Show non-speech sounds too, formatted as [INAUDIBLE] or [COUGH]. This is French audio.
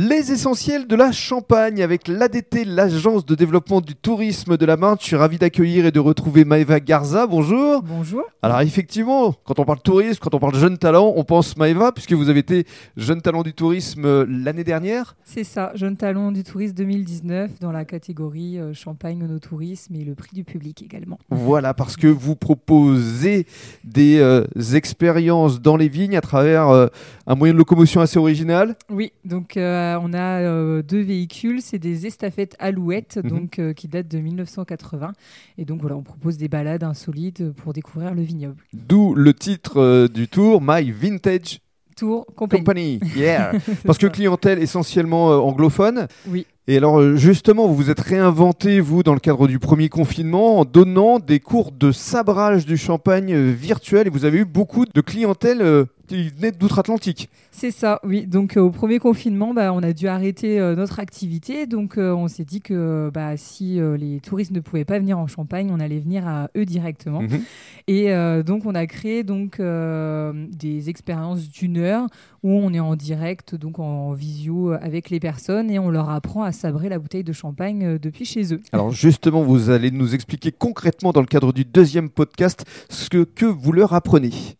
Les essentiels de la Champagne avec l'ADT, l'Agence de développement du tourisme de la Marne. Je suis ravi d'accueillir et de retrouver Maëva Garza. Bonjour. Bonjour. Alors effectivement, quand on parle tourisme, quand on parle jeune talent, on pense Maëva puisque vous avez été jeune talent du tourisme euh, l'année dernière. C'est ça, jeune talent du tourisme 2019 dans la catégorie euh, Champagne no tourisme et le prix du public également. Voilà, parce que vous proposez des euh, expériences dans les vignes à travers euh, un moyen de locomotion assez original. Oui, donc euh, on a euh, deux véhicules, c'est des estafettes Alouette, Mhm. donc euh, qui datent de 1980. Et donc voilà, on propose des balades insolites pour découvrir le vignoble. D'où le titre euh, du tour, My Vintage Tour compagnie. Company. Yeah. [LAUGHS] Parce que clientèle essentiellement euh, anglophone. Oui. Et alors euh, justement, vous vous êtes réinventé, vous, dans le cadre du premier confinement, en donnant des cours de sabrage du champagne euh, virtuel. Et vous avez eu beaucoup de clientèle qui venait d'outre-Atlantique. C'est ça, oui. Donc euh, au premier confinement, bah, on a dû arrêter euh, notre activité. Donc euh, on s'est dit que bah, si les touristes ne pouvaient pas venir en Champagne, on allait venir à eux directement. Mhm. Et donc, on a créé donc des expériences d'une heure où on est en direct, donc en visio avec les personnes et on leur apprend à sabrer la bouteille de champagne depuis chez eux. [LAUGHS] Alors justement, vous allez nous expliquer concrètement dans le cadre du deuxième podcast ce que vous leur apprenez.